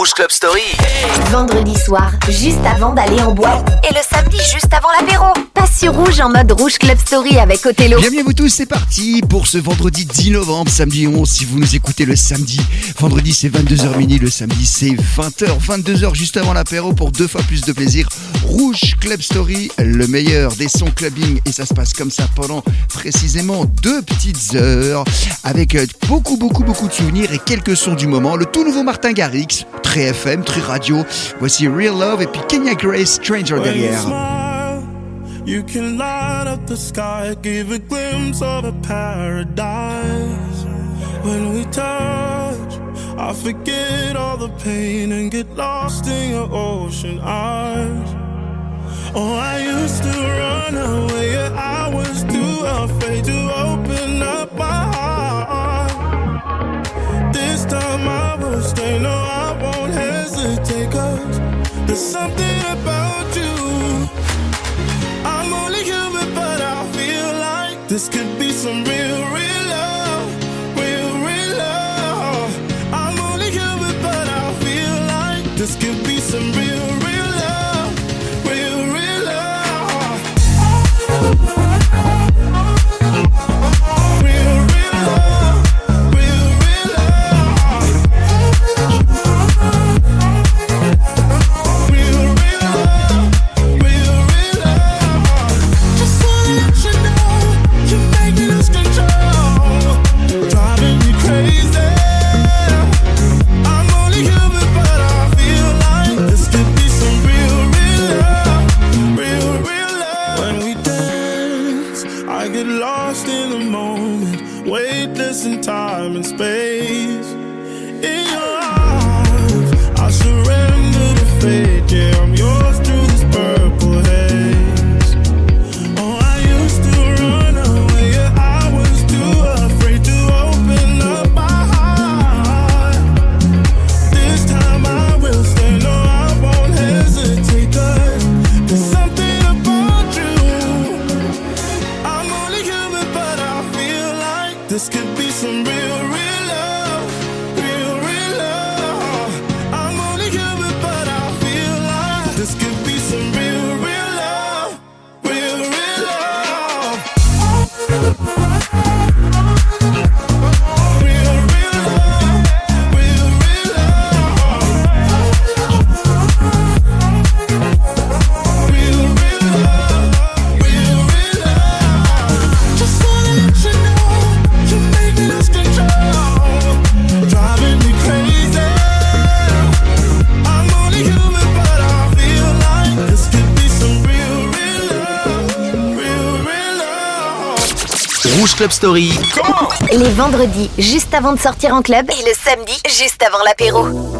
Rouge Club Story. Vendredi soir, juste avant d'aller en boîte. Et le samedi, juste avant l'apéro. Passe sur Rouge en mode Rouge Club Story avec Othello. Bienvenue à vous tous, c'est parti pour ce vendredi 10 novembre, samedi 11, si vous nous écoutez le samedi. Vendredi c'est 22h mini, le samedi c'est 20h, 22h juste avant l'apéro pour deux fois plus de plaisir. Rouge Club Story, le meilleur des sons clubbing et ça se passe comme ça pendant précisément deux petites heures avec beaucoup beaucoup beaucoup de souvenirs et quelques sons du moment. Le tout nouveau Martin Garrix, très FM, très radio. Voici Real Love et puis Kenya Grace, Stranger derrière. You can light up the sky, give a glimpse of a paradise. When we touch, I forget all the pain and get lost in your ocean eyes. Oh, I used to run away, I was too afraid to open up my heart. This time I will stay, no, I hesitate, cause there's something about you. I'm only human, but I feel like this could be some real I get lost in the moment, weightless in time and space. In your arms, I surrender to fate. Yeah, I'm yours Club Story. Les vendredis, juste avant de sortir en club. Et le samedi, juste avant l'apéro.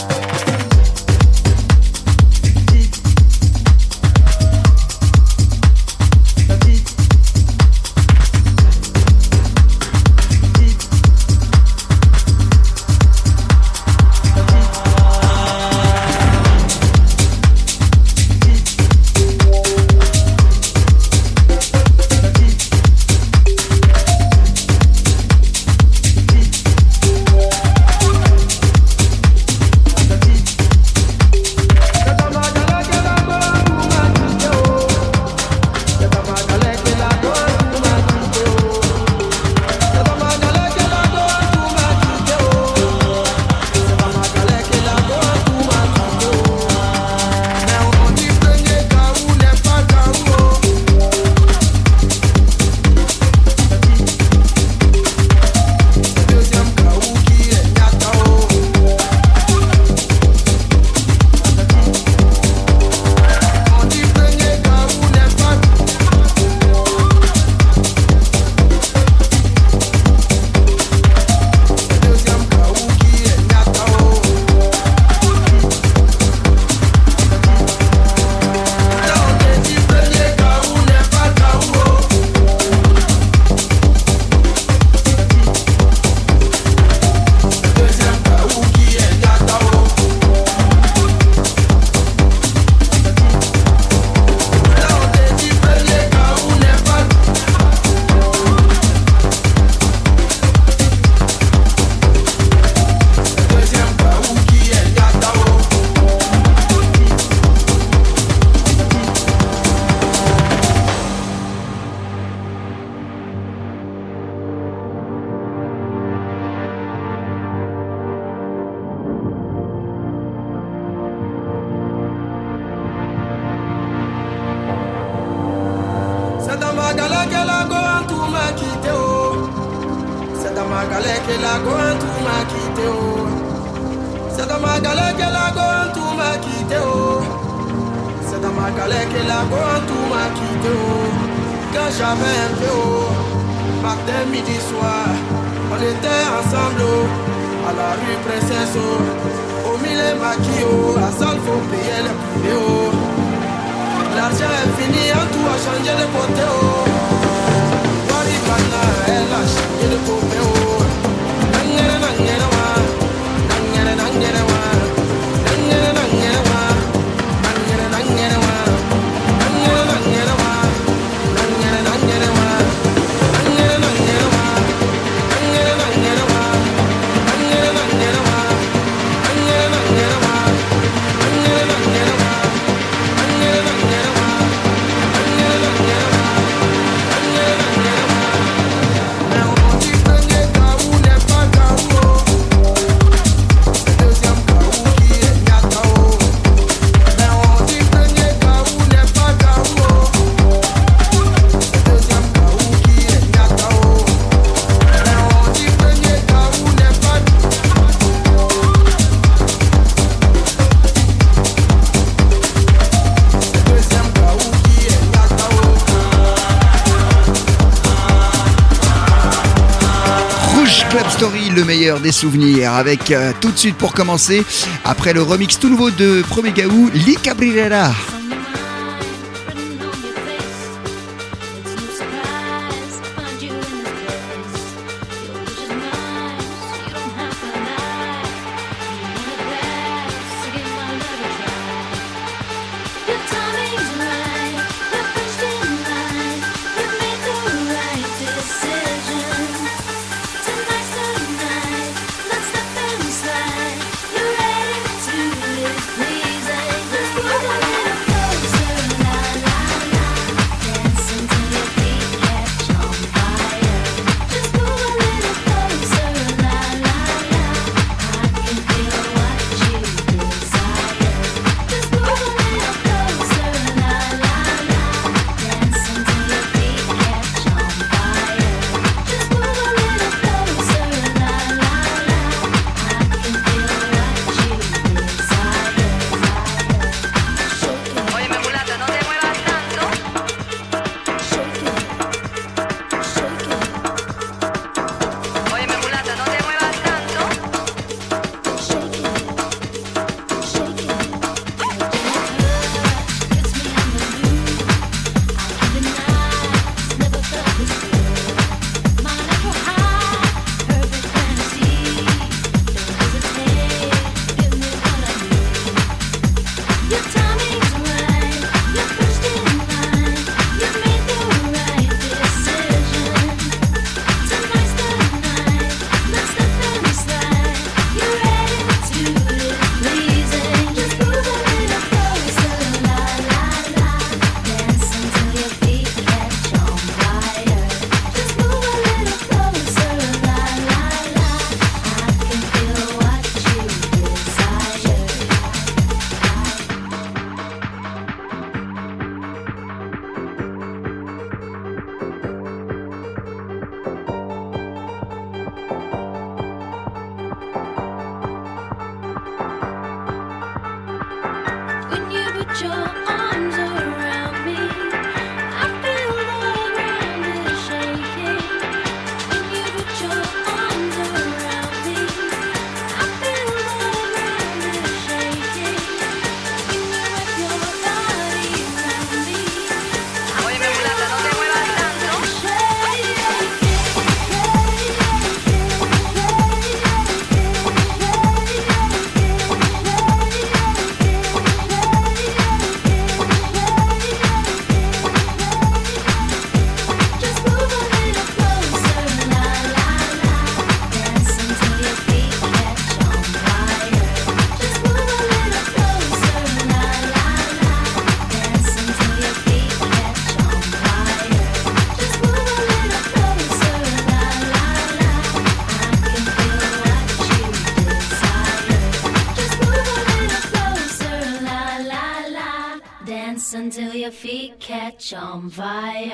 des souvenirs. Avec euh, tout de suite pour commencer, après le remix tout nouveau de Premier Gaou, Lee Cabrera.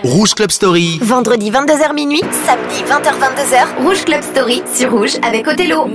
Rouge Club Story. Vendredi 22h minuit, samedi 20h 22h, Rouge Club Story sur Rouge avec Othello.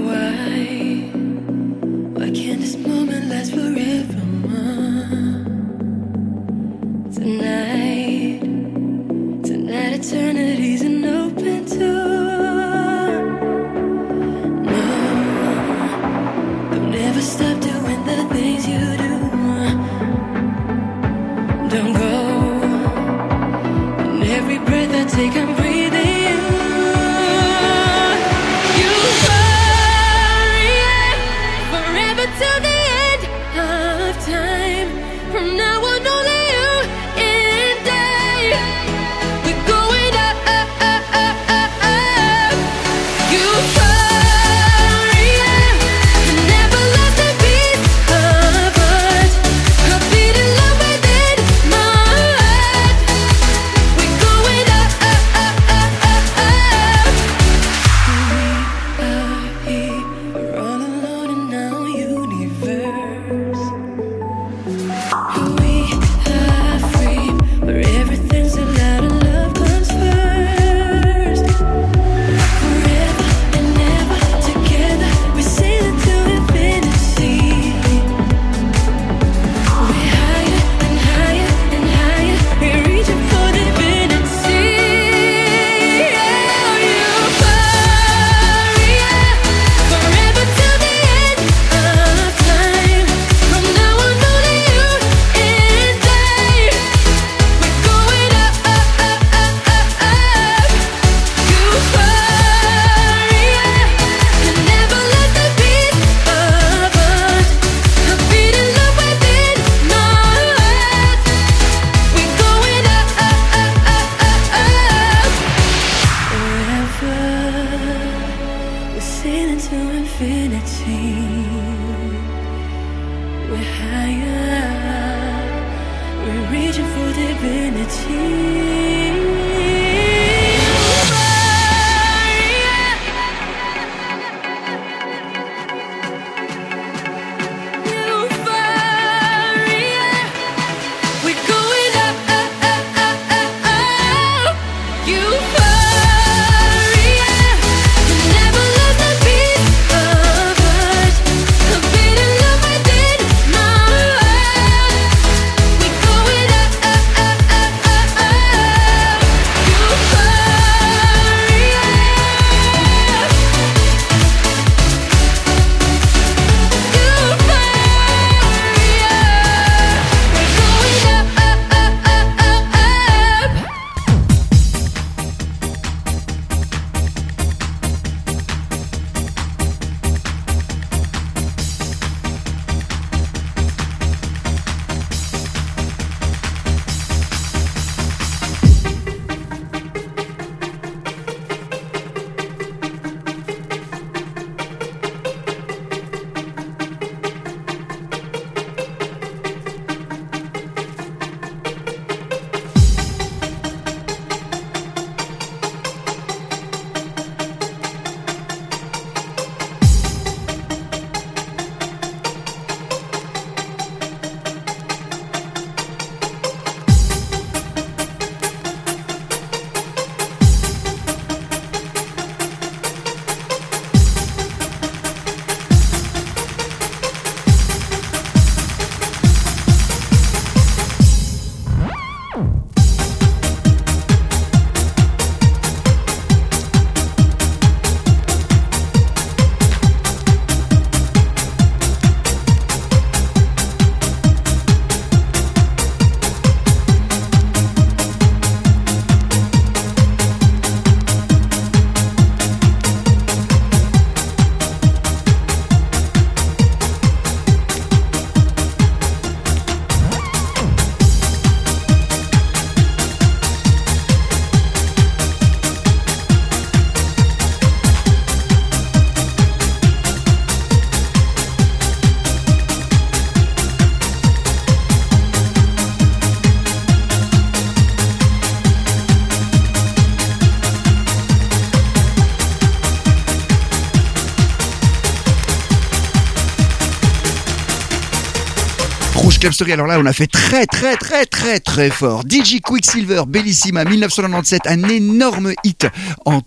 Club Story, alors là, on a fait très, très, très, très, très fort. DJ Quicksilver, Bellissima, 1997, un énorme hit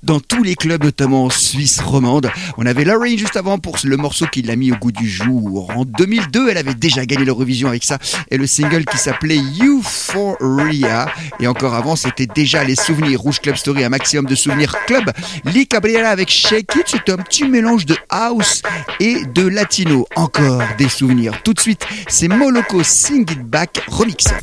dans tous les clubs, notamment en Suisse romande. On avait Lorraine juste avant pour le morceau qui l'a mis au goût du jour. En 2002, elle avait déjà gagné l'Eurovision avec ça et le single qui s'appelait Euphoria. Et encore avant, c'était déjà les souvenirs. Rouge Club Story, un maximum de souvenirs club. Lee Cabrera avec Shake It, c'était un petit mélange de house et de latino. Encore des souvenirs. Tout de suite, c'est Moloko Sing it Back remixé.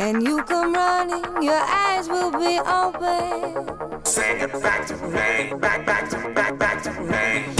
And you come running, your eyes will be open. Sing it back to me, back, back to, back, back to me.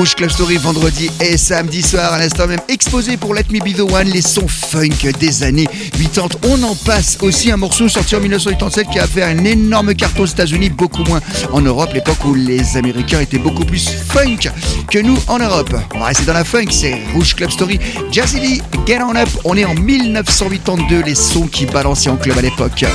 Rouge Club Story vendredi et samedi soir. À l'instant même, exposé pour Let Me Be The One, les sons funk des années 80. On en passe aussi un morceau sorti en 1987 qui a fait un énorme carton aux États-Unis, beaucoup moins en Europe, l'époque où les Américains étaient beaucoup plus funk que nous en Europe. On va rester dans la funk, c'est Rouge Club Story. Jazzy Lee, Get On Up, on est en 1982, les sons qui balançaient en club à l'époque.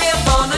live on a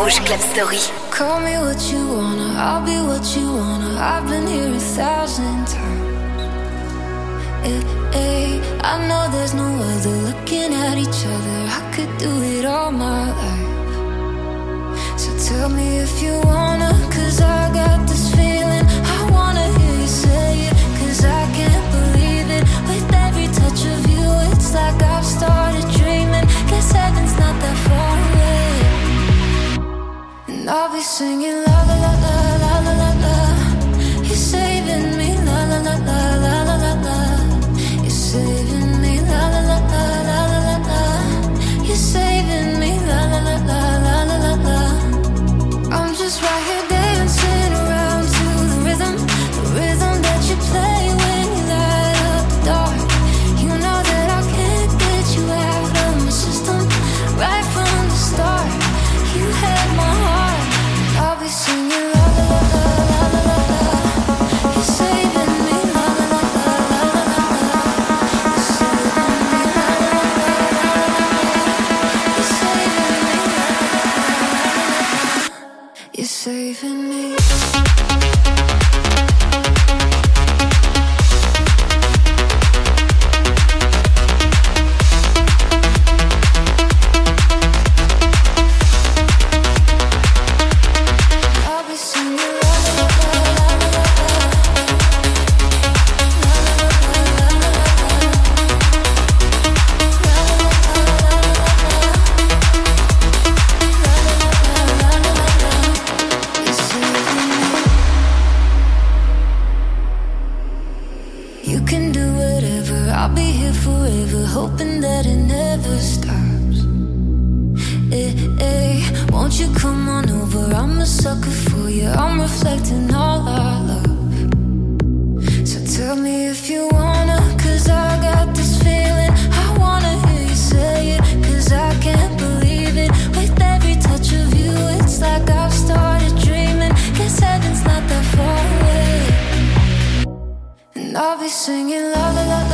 Rouge Club Story. Call me what you wanna, I'll be what you wanna. I've been here a thousand times. Hey, hey, I know there's no other looking at each other. I could do it all my life. So tell me if you wanna, cause I got the. singing can do whatever. I'll be here forever, hoping that it never stops. Hey, hey, won't you come on over? I'm a sucker for you. I'm reflecting all our love. singing la la la.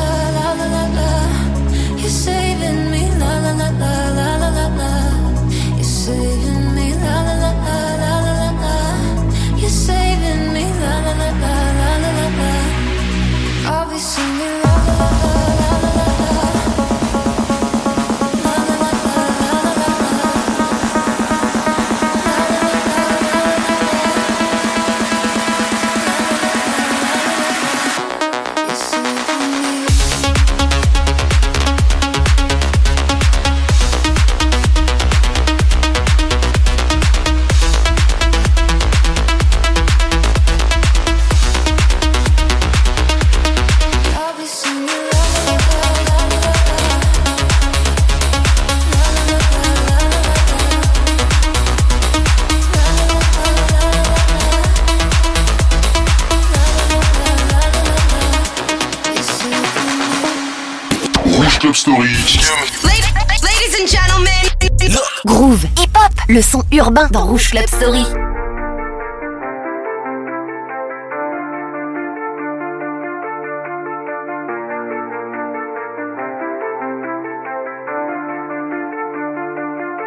Urbain dans Rouge Club Story.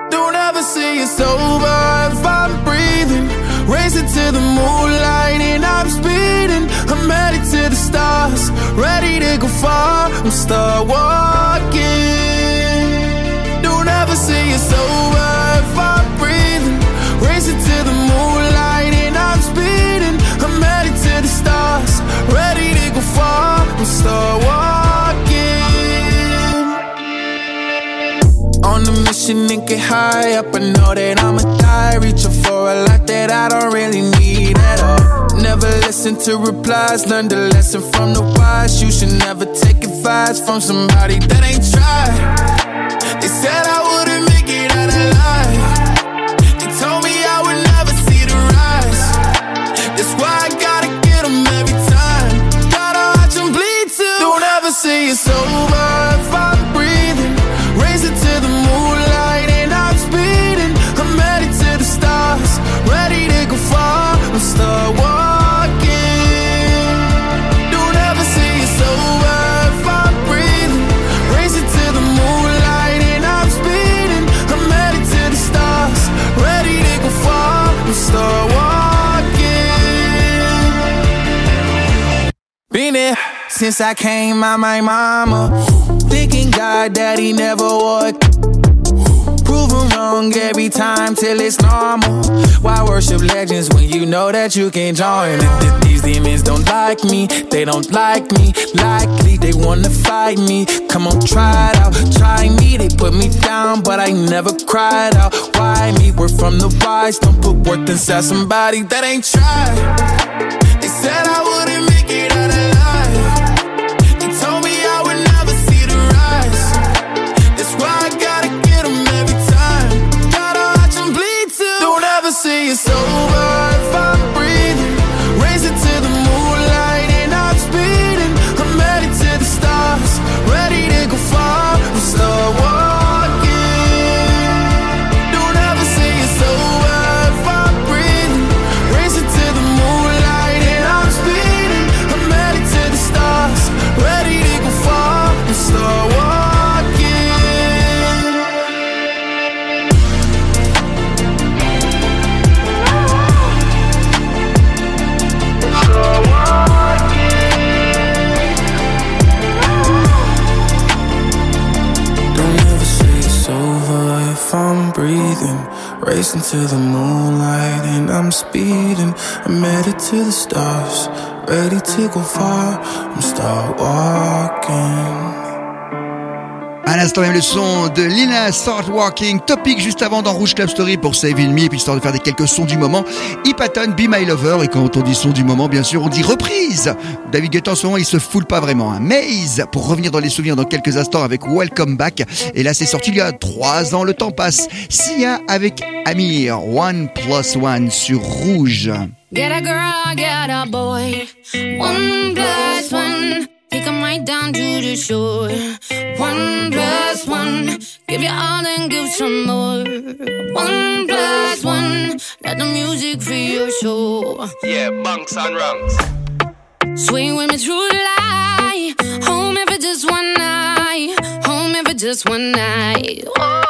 Don't ever see it's over I'm breathing. Racing to the moonlight and I'm speeding. I'm headed to the stars, ready to go far. I'm Star Wars. to the moonlight and I'm speeding. I'm headed to the stars, ready to go far and start walking. On a mission and get high up, I know that I'ma die. Reaching for a lot that I don't really need at all. Never listen to replies, learn the lesson from the wise. You should never take advice from somebody that ain't tried. Seen it since I came out my mama. Thinking God daddy never would. Prove him wrong every time till it's normal. Why worship legends when you know that you can join? Th- th- These demons don't like me, they don't like me. Likely they wanna fight me. Come on, try it out, try me. They put me down, but I never cried out. Why me? We're from the wise, don't put worth inside somebody that ain't tried. They said I wouldn't L'instant même le son de Lina Start Walking, topic juste avant dans Rouge Club Story pour Save In Me, puis histoire de faire des quelques sons du moment. Hypaton, Be My Lover, et quand on dit son du moment, bien sûr, on dit reprise. David Guetta en ce moment, il se foule pas vraiment. Hein. Maze, pour revenir dans les souvenirs dans quelques instants avec Welcome Back. Et là, c'est sorti il y a trois ans, le temps passe. Sia avec Amir, One Plus One sur Rouge. Get a girl, get a boy. One plus one. Take 'em right down to the shore. One plus one. Give you all and give some more. One plus one. Let the music free your soul. Yeah, bunks and rungs. Swing with me through the light. Home if it's just one night. Home if it's just one night. Oh,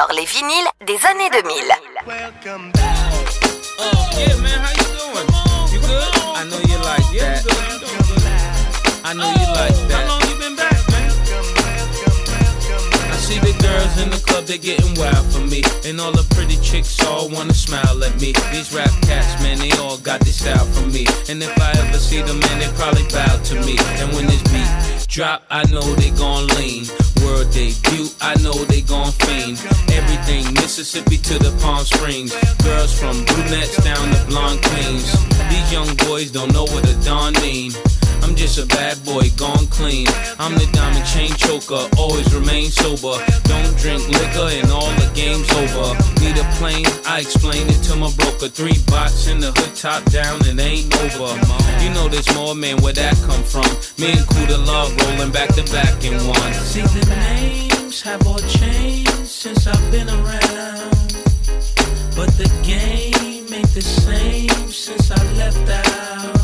ressort les vinyles des années 2000. Yeah, man, how you doing? You good? I know you like that. I know you like that. How long you been back, man? I see the girls in the club, they getting wild for me. And all the pretty chicks all wanna smile at me. These rap cats, man, they all got this style from me. And if I ever see them, man, they probably bow to me. And when this beat drop, I know they gon' lean. Debut, I know they gon' fiend. Everything Mississippi to the Palm Springs. Girls from brunettes down to blonde queens. These young boys don't know what a dawn mean. I'm just a bad boy, gone clean. I'm the diamond chain choker, always remain sober. Don't drink liquor and all the game's over. Need a plane, I explain it to my broker. Three box in the hood, top down, and ain't over. You know there's more, man, where that come from? Me and Kuda Love rolling back to back in one. See the names have all changed since I've been around. But the game ain't the same since I left out.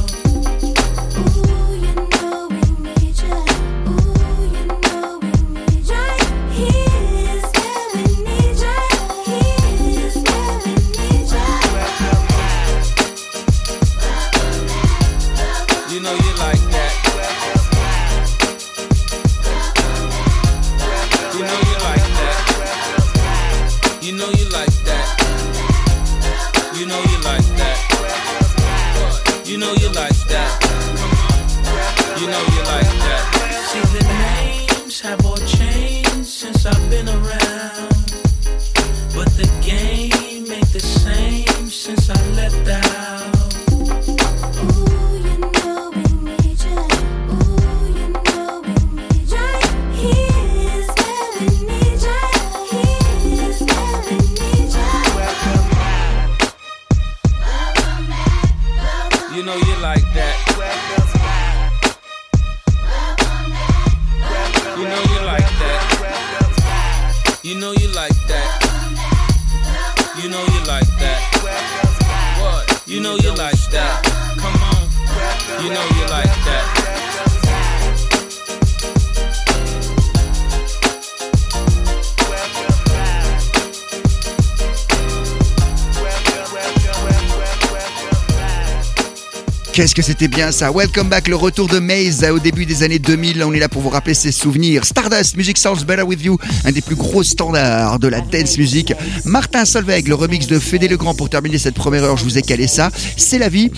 Qu'est-ce que c'était bien ça? Welcome back, le retour de Maze au début des années 2000. On est là pour vous rappeler ses souvenirs. Stardust, Music Sounds Better With You, un des plus gros standards de la dance music. Martin Solveig, le remix de Fédé Legrand pour terminer cette première heure. Je vous ai calé ça. C'est la vie.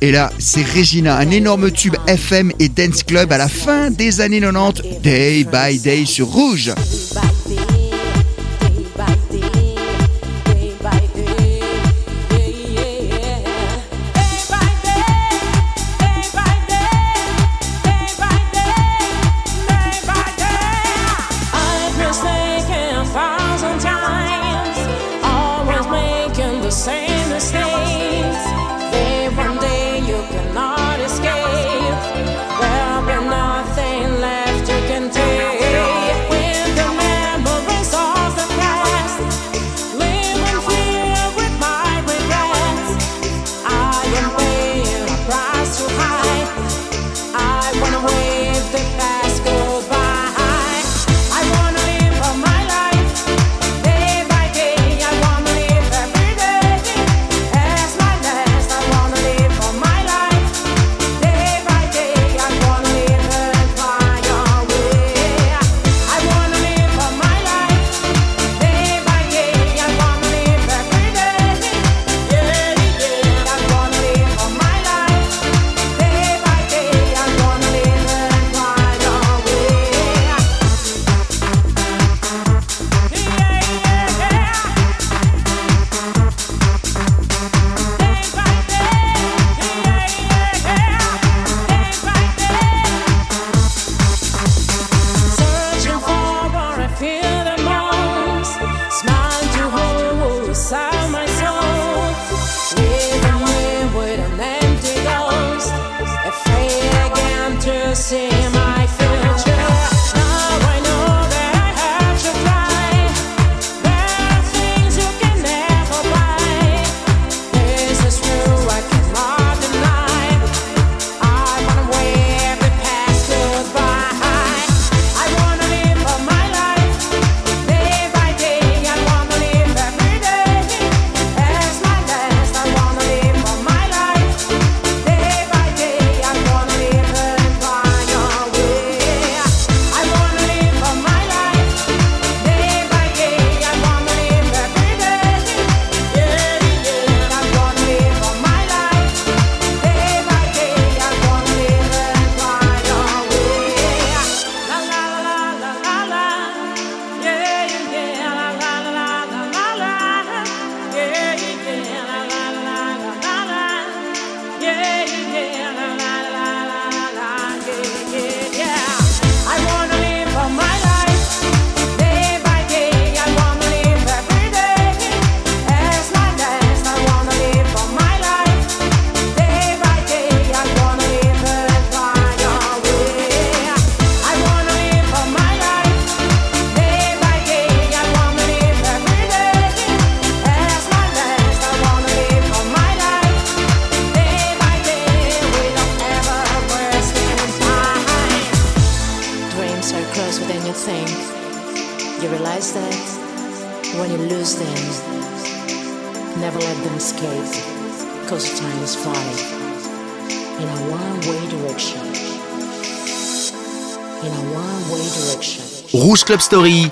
Et là, c'est Regina, un énorme tube FM et dance club à la fin des années 90, Day by Day sur Rouge.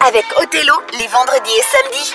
Avec Othello, les vendredis et samedis.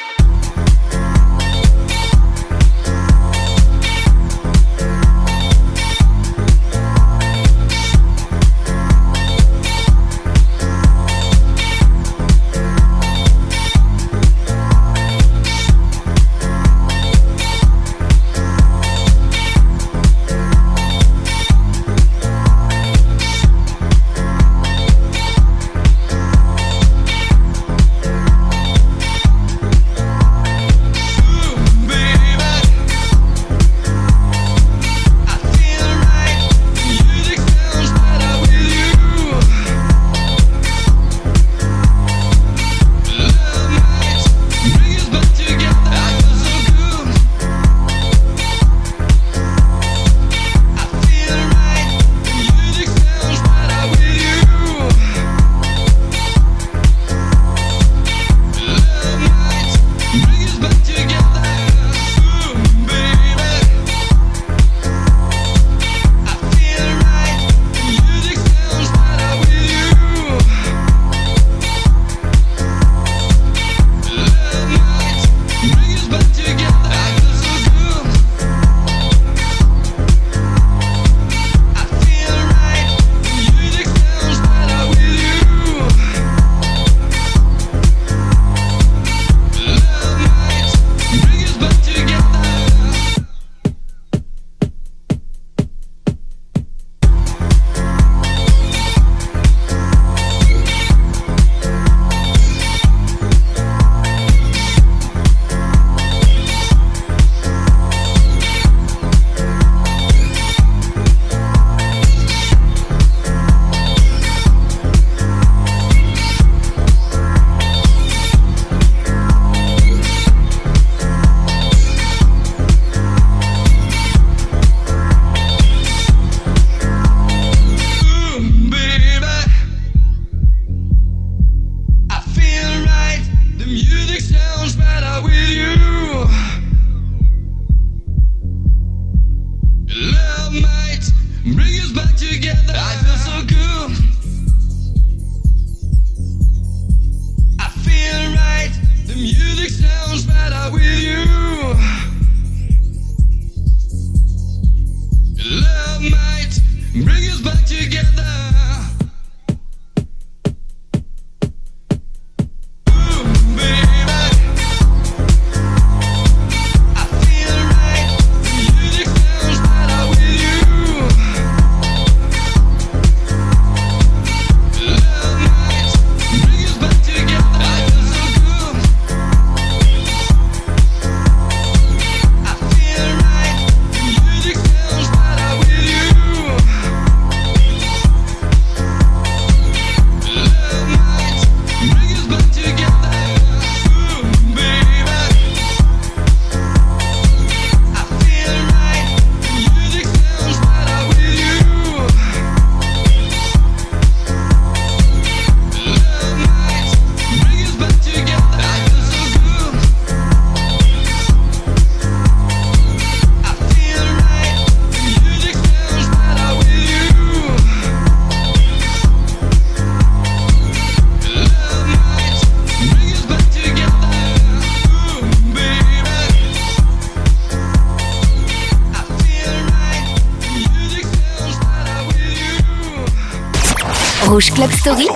Club Story,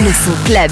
le son club.